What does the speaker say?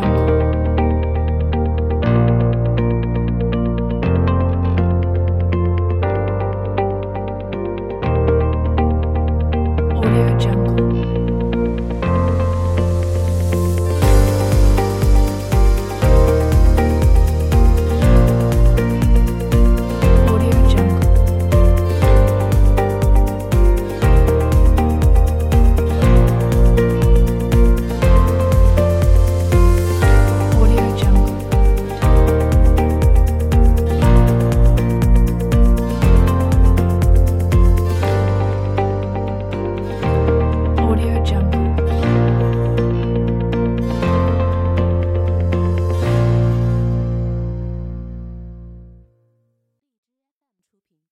Jungle.